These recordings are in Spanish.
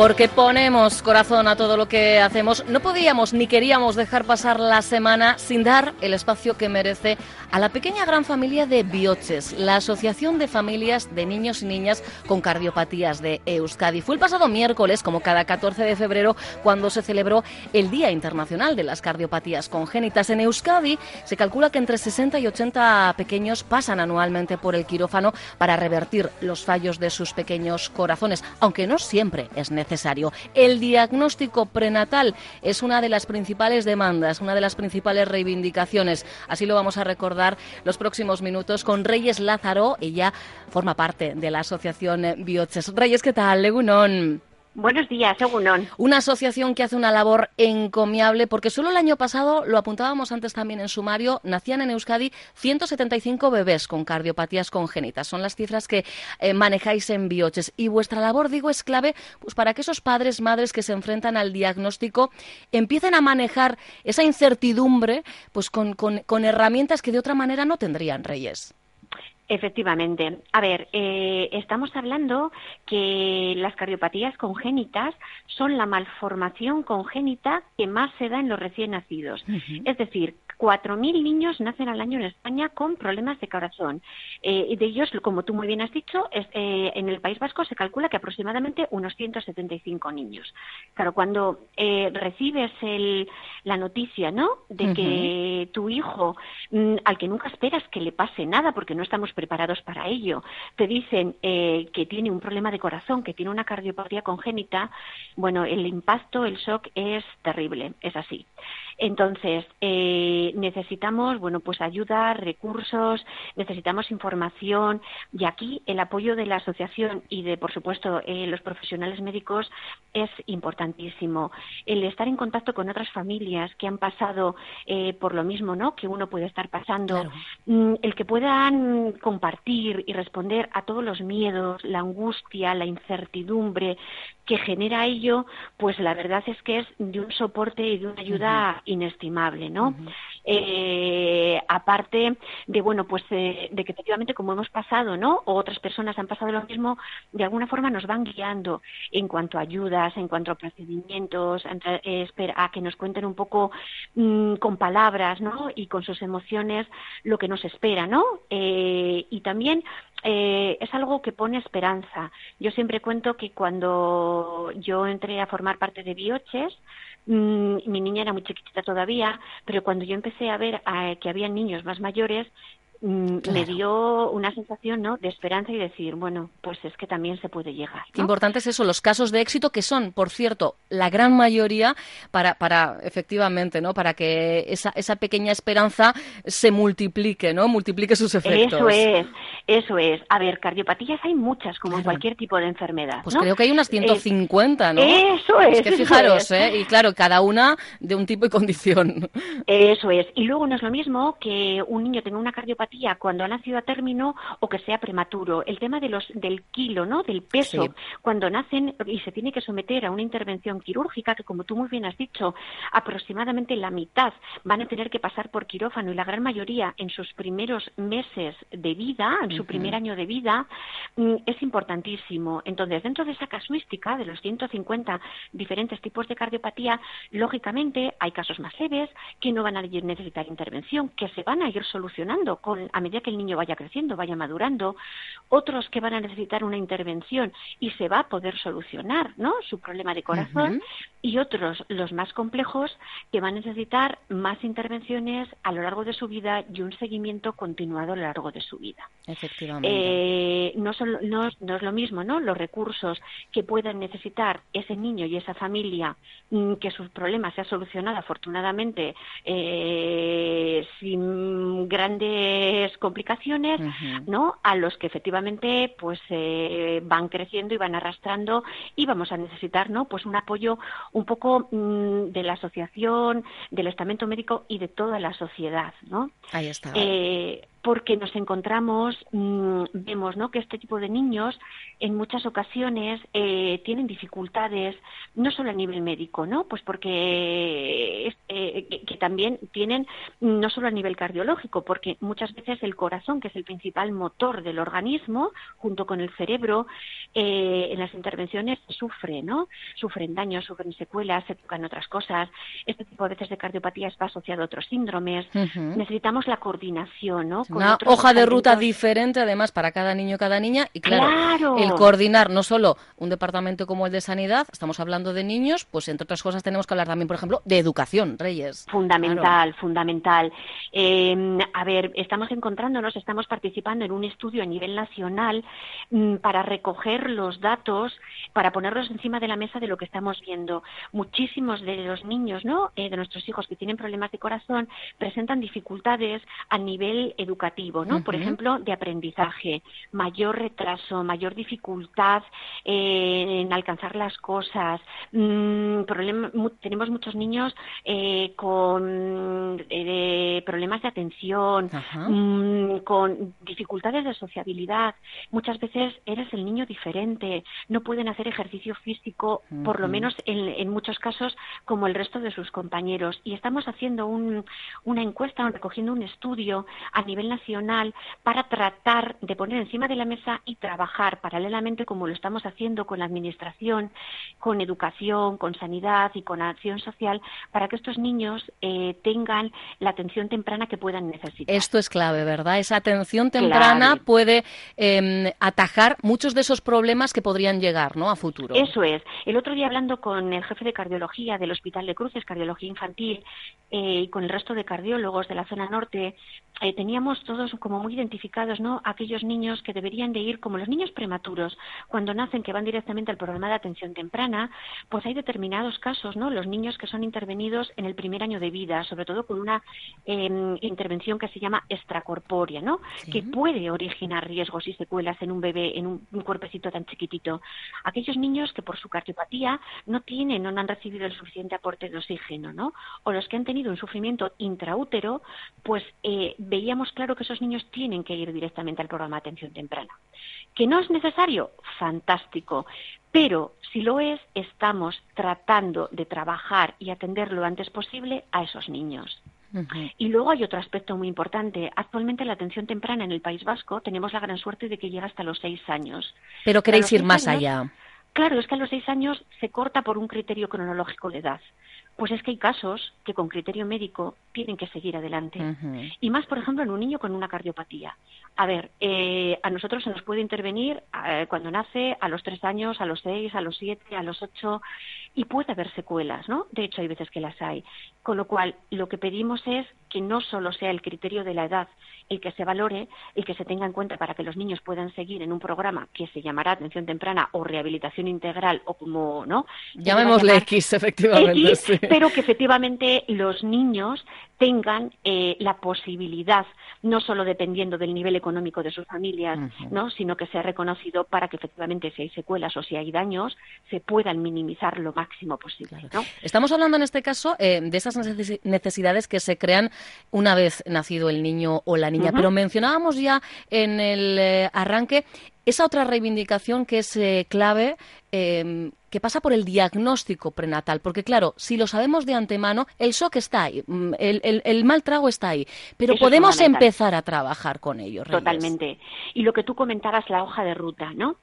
Porque ponemos corazón a todo lo que hacemos, no podíamos ni queríamos dejar pasar la semana sin dar el espacio que merece a la pequeña gran familia de Bioches, la Asociación de Familias de Niños y Niñas con Cardiopatías de Euskadi. Fue el pasado miércoles, como cada 14 de febrero, cuando se celebró el Día Internacional de las Cardiopatías Congénitas. En Euskadi se calcula que entre 60 y 80 pequeños pasan anualmente por el quirófano para revertir los fallos de sus pequeños corazones, aunque no siempre es necesario. El diagnóstico prenatal es una de las principales demandas, una de las principales reivindicaciones. Así lo vamos a recordar los próximos minutos con Reyes Lázaro. Ella forma parte de la asociación Bioches. Reyes, ¿qué tal? Legunón. Buenos días, Egunon. Una asociación que hace una labor encomiable porque solo el año pasado, lo apuntábamos antes también en sumario, nacían en Euskadi 175 bebés con cardiopatías congénitas. Son las cifras que eh, manejáis en Bioches. Y vuestra labor, digo, es clave pues, para que esos padres, madres que se enfrentan al diagnóstico empiecen a manejar esa incertidumbre pues, con, con- con herramientas que de otra manera no tendrían, Reyes. Efectivamente. A ver, eh, estamos hablando que las cardiopatías congénitas son la malformación congénita que más se da en los recién nacidos. Es decir, 4.000 niños nacen al año en España con problemas de corazón. Eh, de ellos, como tú muy bien has dicho, es, eh, en el País Vasco se calcula que aproximadamente unos 175 niños. Claro, cuando eh, recibes el- la noticia, ¿no?, de que tu hijo, mm, al que nunca esperas que le pase nada, porque no estamos preparados para ello, te dicen eh, que tiene un problema de corazón, que tiene una cardiopatía congénita, bueno, el impacto, el shock es terrible, es así. Entonces, eh, necesitamos, bueno, pues ayuda, recursos, necesitamos información y aquí el apoyo de la asociación y de, por supuesto, eh, los profesionales médicos es importantísimo. El estar en contacto con otras familias que han pasado eh, por lo mismo, ¿no? Que uno puede estar pasando, Claro. Mm, el que puedan compartir y responder a todos los miedos, la angustia, la incertidumbre que genera ello, pues la verdad es que es de un soporte y de una ayuda inestimable, ¿no? Eh, aparte de bueno, pues eh, de que efectivamente como hemos pasado, ¿no? O otras personas han pasado lo mismo, de alguna forma nos van guiando en cuanto a ayudas, en cuanto a procedimientos, a, eh, a que nos cuenten un poco mm, con palabras, ¿no? Y con sus emociones lo que nos espera, ¿no? Eh, y también eh, es algo que pone esperanza. Yo siempre cuento que cuando yo entré a formar parte de Bioches, mi niña era muy chiquitita todavía, pero cuando yo empecé a ver eh, que había niños más mayores, mm, me dio una sensación ¿no? de esperanza y decir, bueno, pues es que también se puede llegar. Qué importante es eso, los casos de éxito que son, por cierto, la gran mayoría para, para efectivamente, ¿no? Para que esa, esa pequeña esperanza se multiplique, ¿no? Multiplique sus efectos. Eso es, eso es. A ver, cardiopatías hay muchas, como en cualquier tipo de enfermedad. Pues creo que hay unas 150, ¿no? Eso es. Es que fijaros, ¿eh? Y claro, cada una de un tipo y condición. Eso es. Y luego no es lo mismo que un niño tenga una cardiopatía cuando ha nacido a término o que sea prematuro. El tema de los, del kilo, ¿no? Del peso. Cuando nacen y se tiene que someter a una intervención quirúrgica, que como tú muy bien has dicho, aproximadamente la mitad van a tener que pasar por quirófano y la gran mayoría en sus primeros meses de vida, en su primer año de vida, mm, es importantísimo. Entonces, dentro de esa casuística de los 150 diferentes tipos de cardiopatía, lógicamente hay casos más leves que no van a necesitar intervención, que se van a ir solucionando con, a medida que el niño vaya creciendo, vaya madurando, otros que van a necesitar una intervención y se va a poder solucionar ¿no? su problema de corazón, y otros, los más complejos, que van a necesitar más intervenciones a lo largo de su vida y un seguimiento continuado a lo largo de su vida. Efectivamente. Eh, no, no, es lo mismo, ¿no? Los recursos que puedan necesitar ese niño y esa familia, mm, que sus problemas se ha solucionado afortunadamente eh, sin grandes complicaciones, ¿no? A los que efectivamente pues eh, van creciendo y van arrastrando y vamos a necesitar, ¿no? Pues un apoyo un poco mm, de la asociación, del estamento médico y de toda la sociedad, ¿no? Ahí está. Eh, porque nos encontramos, mm, vemos ¿no? que este tipo de niños en muchas ocasiones eh, tienen dificultades, no solo a nivel médico, ¿no? Pues porque eh, que también tienen no solo a nivel cardiológico, porque muchas veces el corazón, que es el principal motor del organismo, junto con el cerebro, eh, en las intervenciones sufre, ¿no? Sufren daños, sufren secuelas, se tocan otras cosas. Este tipo de veces de cardiopatía está asociado a otros síndromes. Necesitamos la coordinación, ¿no? Una hoja de ruta diferente además para cada niño y cada niña y claro, el coordinar no solo un departamento como el de sanidad, estamos hablando de niños, pues entre otras cosas tenemos que hablar también, por ejemplo, de educación, Reyes. Fundamental, fundamental. Em, a ver, estamos encontrándonos, estamos participando en un estudio a nivel nacional mm, para recoger los datos, para ponerlos encima de la mesa de lo que estamos viendo. Muchísimos de los niños, ¿no? Eh, de nuestros hijos que tienen problemas de corazón presentan dificultades a nivel educativo educativo, ¿no? Por ejemplo, de aprendizaje, mayor retraso, mayor dificultad eh, en alcanzar las cosas. Mm, tenemos muchos niños eh, con eh, problemas de atención, mm, con dificultades de sociabilidad. Muchas veces eres el niño diferente, no pueden hacer ejercicio físico, por lo menos en, muchos casos, como el resto de sus compañeros. Y estamos haciendo una encuesta, recogiendo un estudio a nivel nacional para tratar de poner encima de la mesa y trabajar paralelamente como lo estamos haciendo con la administración, con educación, con sanidad y con acción social para que estos niños eh, tengan la atención temprana que puedan necesitar. Esto es clave, ¿verdad? Esa atención temprana puede em, atajar muchos de esos problemas que podrían llegar, ¿no? A futuro. Eso es. El otro día hablando con el jefe de cardiología del Hospital de Cruces, cardiología infantil, eh, y con el resto de cardiólogos de la zona norte, eh, teníamos todos como muy identificados, ¿no? Aquellos niños que deberían de ir como los niños prematuros, cuando nacen que van directamente al programa de atención temprana, pues hay determinados casos, ¿no? Los niños que son intervenidos en el primer año de vida, sobre todo con una em, intervención que se llama extracorpórea, ¿no? Que puede originar riesgos y secuelas en un bebé, en un, cuerpecito tan chiquitito. Aquellos niños que por su cardiopatía no tienen o no han recibido el suficiente aporte de oxígeno, ¿no? O los que han tenido un sufrimiento intraútero, pues eh, veíamos claro que esos niños tienen que ir directamente al programa de atención temprana. ¿Que no es necesario? Fantástico. Pero si lo es, estamos tratando de trabajar y atender lo antes posible a esos niños. Y luego hay otro aspecto muy importante. Actualmente la atención temprana en el País Vasco tenemos la gran suerte de que llega hasta los seis años. Pero queréis ir más allá. Claro, es que a los seis años se corta por un criterio cronológico de edad. Pues es que hay casos que con criterio médico tienen que seguir adelante. Y más, por ejemplo, en un niño con una cardiopatía. A ver, eh, a nosotros se nos puede intervenir eh, cuando nace, a los tres años, a los seis, a los siete, a los ocho, y puede haber secuelas, ¿no? De hecho, hay veces que las hay. Con lo cual, lo que pedimos es que no solo sea el criterio de la edad el que se valore, el que se tenga en cuenta para que los niños puedan seguir en un programa que se llamará atención temprana o rehabilitación integral o como, ¿no? Llamémosle X, efectivamente. Pero que efectivamente los niños tengan eh, la posibilidad, no solo dependiendo del nivel económico de sus familias, ¿no? sino que sea reconocido para que efectivamente si hay secuelas o si hay daños, se puedan minimizar lo máximo posible. Estamos hablando en este caso eh, de esas necesidades que se crean una vez nacido el niño o la niña, pero mencionábamos ya en el eh, arranque esa otra reivindicación que es clave eh, que pasa por el diagnóstico prenatal, porque claro, si lo sabemos de antemano, el shock está ahí, mm, el, mal trago está ahí, pero podemos empezar a trabajar con ello. Totalmente. Y lo que tú comentabas, la hoja de ruta, ¿no?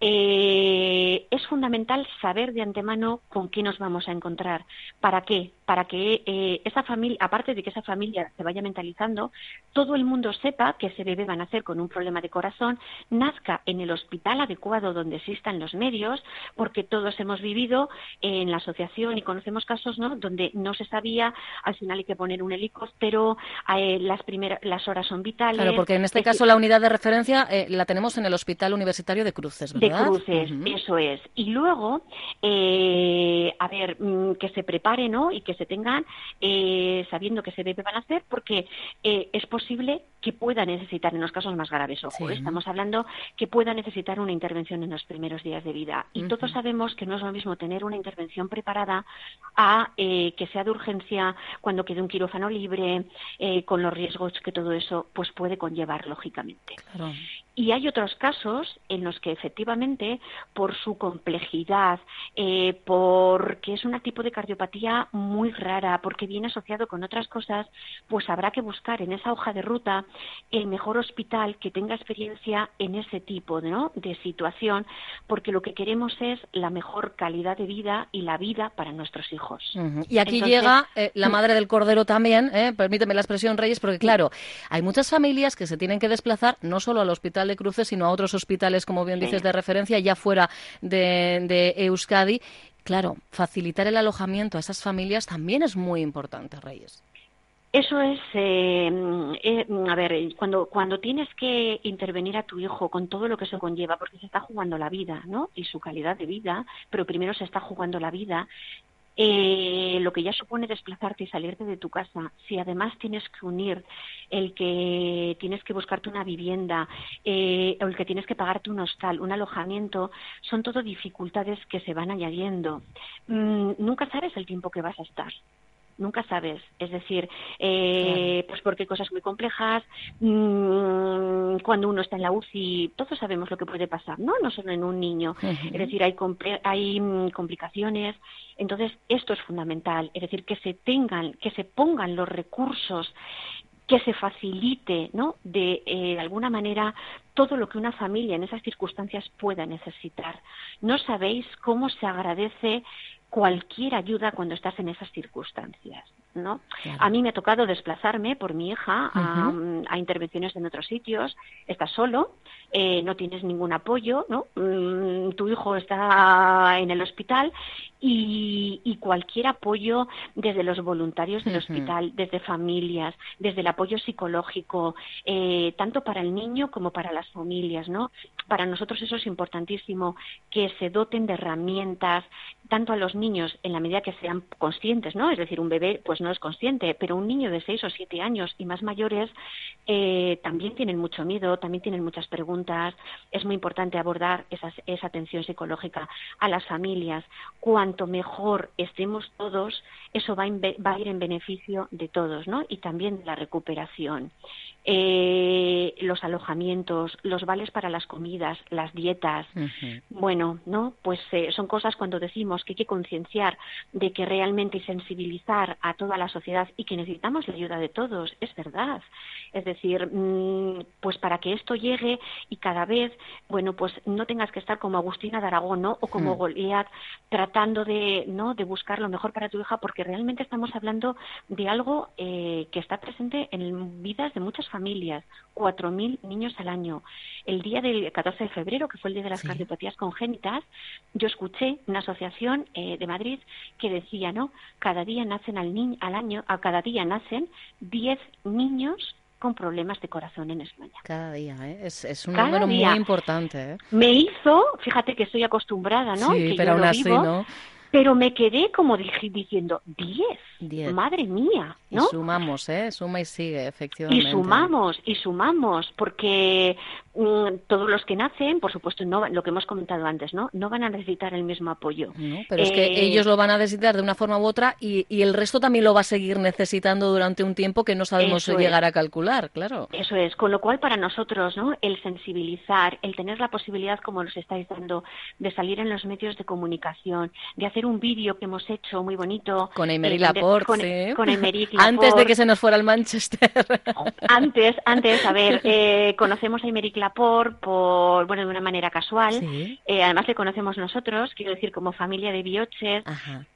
Eh, es fundamental saber de antemano con qué nos vamos a encontrar. ¿Para qué? Para que eh, esa familia, aparte de que esa familia se vaya mentalizando, todo el mundo sepa que ese bebé va a nacer con un problema de corazón, nazca en el hospital adecuado donde existan los medios, porque todos hemos vivido en la asociación y conocemos casos ¿no? donde no se sabía, al final hay que poner un helicóptero, eh, las, primeras, las horas son vitales. Claro, porque en este caso la unidad de referencia la tenemos en el Hospital Universitario de Cruces, ¿verdad? de cruces, eso es. Y luego, eh, a ver, mm, que se prepare, ¿no? Y que se tengan eh, sabiendo que ese bebé van a hacer, porque eh, es posible que pueda necesitar, en los casos más graves, ojo, estamos hablando que pueda necesitar una intervención en los primeros días de vida. Y todos sabemos que no es lo mismo tener una intervención preparada a que sea de urgencia cuando quede un quirófano libre, con los riesgos que todo eso pues puede conllevar, lógicamente. Y hay otros casos en los que efectivamente, por su complejidad, eh, porque es un tipo de cardiopatía muy rara, porque viene asociado con otras cosas, pues habrá que buscar en esa hoja de ruta el mejor hospital que tenga experiencia en ese tipo ¿no? de situación, porque lo que queremos es la mejor calidad de vida y la vida para nuestros hijos. Y aquí llega eh, la madre del cordero también, ¿eh? permíteme la expresión Reyes, porque claro, hay muchas familias que se tienen que desplazar no solo al hospital de Cruces, sino a otros hospitales, como bien dices, de referencia, ya fuera de, Euskadi. Claro, facilitar el alojamiento a esas familias también es muy importante, Reyes. Eso es, eh, eh, a ver, cuando, cuando tienes que intervenir a tu hijo con todo lo que eso conlleva, porque se está jugando la vida, ¿no? Y su calidad de vida, pero primero se está jugando la vida, eh, lo que ya supone desplazarte y salirte de tu casa, si además tienes que unir el que tienes que buscarte una vivienda eh, o el que tienes que pagarte un hostal, un alojamiento, son todo dificultades que se van añadiendo. Mm, nunca sabes el tiempo que vas a estar nunca sabes. Es decir, eh, pues porque cosas muy complejas, mm, cuando uno está en la UCI, todos sabemos lo que puede pasar, ¿no? No solo en un niño. Es decir, hay, hay mm, complicaciones. Entonces, esto es fundamental. Es decir, que se tengan, que se pongan los recursos que se facilite, ¿no? De, eh, de alguna manera todo lo que una familia en esas circunstancias pueda necesitar. No sabéis cómo se agradece cualquier ayuda cuando estás en esas circunstancias. ¿No? A mí me ha tocado desplazarme por mi hija a, intervenciones en otros sitios. Estás solo, eh, no tienes ningún apoyo, ¿no? Mm, tu hijo está en el hospital y, cualquier apoyo desde los voluntarios del hospital, desde familias, desde el apoyo psicológico, eh, tanto para el niño como para las familias, ¿no? Para nosotros eso es importantísimo, que se doten de herramientas, tanto a los niños en la medida que sean conscientes, ¿no? Es decir, un bebé pues no es consciente, pero un niño de seis o siete años y más mayores eh, también tienen mucho miedo, también tienen muchas preguntas. Es muy importante abordar esa atención psicológica a las familias. Cuanto mejor estemos todos, eso va, va a ir en beneficio de todos, ¿no? Y también de la recuperación. Eh, los alojamientos, los vales para las comidas, las dietas. Bueno, ¿no? Pues eh, son cosas cuando decimos que hay que concienciar de que realmente y sensibilizar a toda la sociedad y que necesitamos la ayuda de todos, es verdad. Es decir, mm, pues para que esto llegue y cada vez, bueno, pues no tengas que estar como Agustina de Aragón, ¿no? O como mm. Goliat tratando de, ¿no? De buscar lo mejor para tu hija, porque realmente estamos hablando de algo eh, que está presente en vidas de muchas familias familias, 4.000 niños al año. El día del 14 de febrero, que fue el día de las cardiopatías congénitas, yo escuché una asociación eh, de Madrid que decía, ¿no? Cada día nacen al, al año, a cada día nacen 10 niños con problemas de corazón en España. Cada día, ¿eh? es, un número muy importante. ¿eh? Me hizo, fíjate que estoy acostumbrada, ¿no? Sí, pero aún así, ¿no? Pero me quedé como dije, diciendo, diez, madre mía, ¿no? Y sumamos, ¿eh? Suma y sigue, efectivamente. Y sumamos, y sumamos, porque todos los que nacen, por supuesto, no lo que hemos comentado antes, ¿no? No van a necesitar el mismo apoyo. pero es que eh, ellos lo van a necesitar de una forma u otra y, el resto también lo va a seguir necesitando durante un tiempo que no sabemos llegar a calcular, claro. Eso es, con lo cual para nosotros, ¿no? El sensibilizar, el tener la posibilidad, como nos estáis dando, de salir en los medios de comunicación, de hacer un vídeo que hemos hecho muy bonito. Con Emery Laporte. Con, Laporte. Antes de que se nos fuera al Manchester. antes, antes, a ver, eh, conocemos a Emery Laporte por, bueno, de una manera casual. Eh, además le conocemos nosotros, quiero decir, como familia de bioches.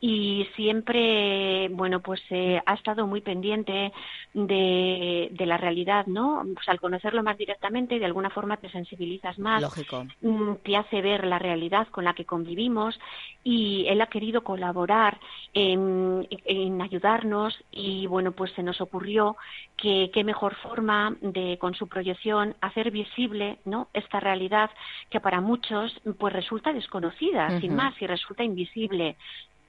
Y siempre, bueno, pues eh, ha estado muy pendiente de, de la realidad, ¿no? Pues al conocerlo más directamente, de alguna forma te sensibilizas más. Lógico. Mm, te hace ver la realidad con la que convivimos y él ha querido colaborar en, ayudarnos y bueno pues se nos ocurrió que qué mejor forma de con su proyección hacer visible no esta realidad que para muchos pues resulta desconocida sin más y resulta invisible.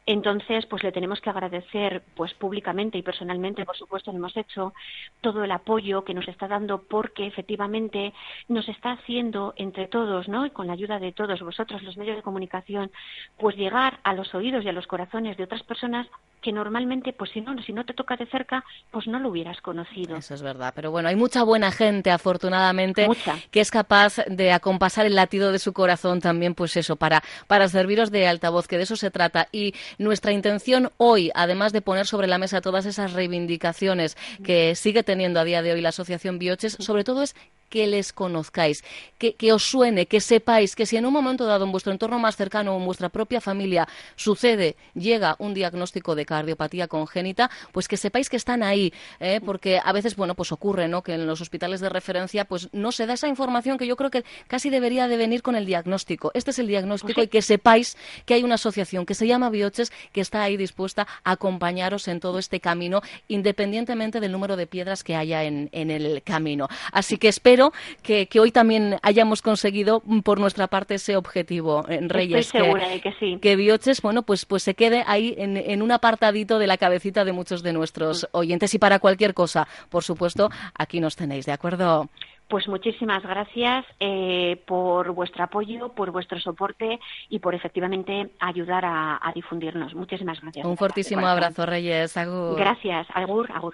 Entonces, pues le tenemos que agradecer, pues públicamente y personalmente, por supuesto, le hemos hecho todo el apoyo que nos está dando porque efectivamente nos está haciendo entre todos, ¿no? Y con la ayuda de todos vosotros, los medios de comunicación, pues llegar a los oídos y a los corazones de otras personas que normalmente, pues si no, si no te toca de cerca, pues no lo hubieras conocido. Eso es verdad. Pero bueno, hay mucha buena gente, afortunadamente, que es capaz de acompasar el latido de su corazón también, pues eso, para, para serviros de altavoz, que de eso se trata. Y nuestra intención hoy, además de poner sobre la mesa todas esas reivindicaciones que sigue teniendo a día de hoy la Asociación Bioches, sobre todo es que les conozcáis, que, os suene, que sepáis que si en un momento dado en vuestro entorno más cercano o en vuestra propia familia sucede, llega un diagnóstico de cardiopatía congénita, pues que sepáis que están ahí, ¿eh? porque a veces, bueno, pues ocurre, ¿no? Que en los hospitales de referencia, pues no se da esa información que yo creo que casi debería de venir con el diagnóstico. Este es el diagnóstico pues y que sepáis que hay una asociación que se llama Bioches que está ahí dispuesta a acompañaros en todo este camino, independientemente del número de piedras que haya en, en el camino. Así que espero que, hoy también hayamos conseguido mm, por nuestra parte ese objetivo en Reyes. Estoy segura de que sí. Que Bioches, bueno, pues, pues se quede ahí en, un apartadito de la cabecita de muchos de nuestros mm. oyentes y para cualquier cosa, por supuesto, aquí nos tenéis, ¿de acuerdo? Pues muchísimas gracias eh, por vuestro apoyo, por vuestro soporte y por efectivamente ayudar a, difundirnos. Muchísimas gracias. Un fortísimo abrazo, Reyes. Agur. Gracias. Agur, agur.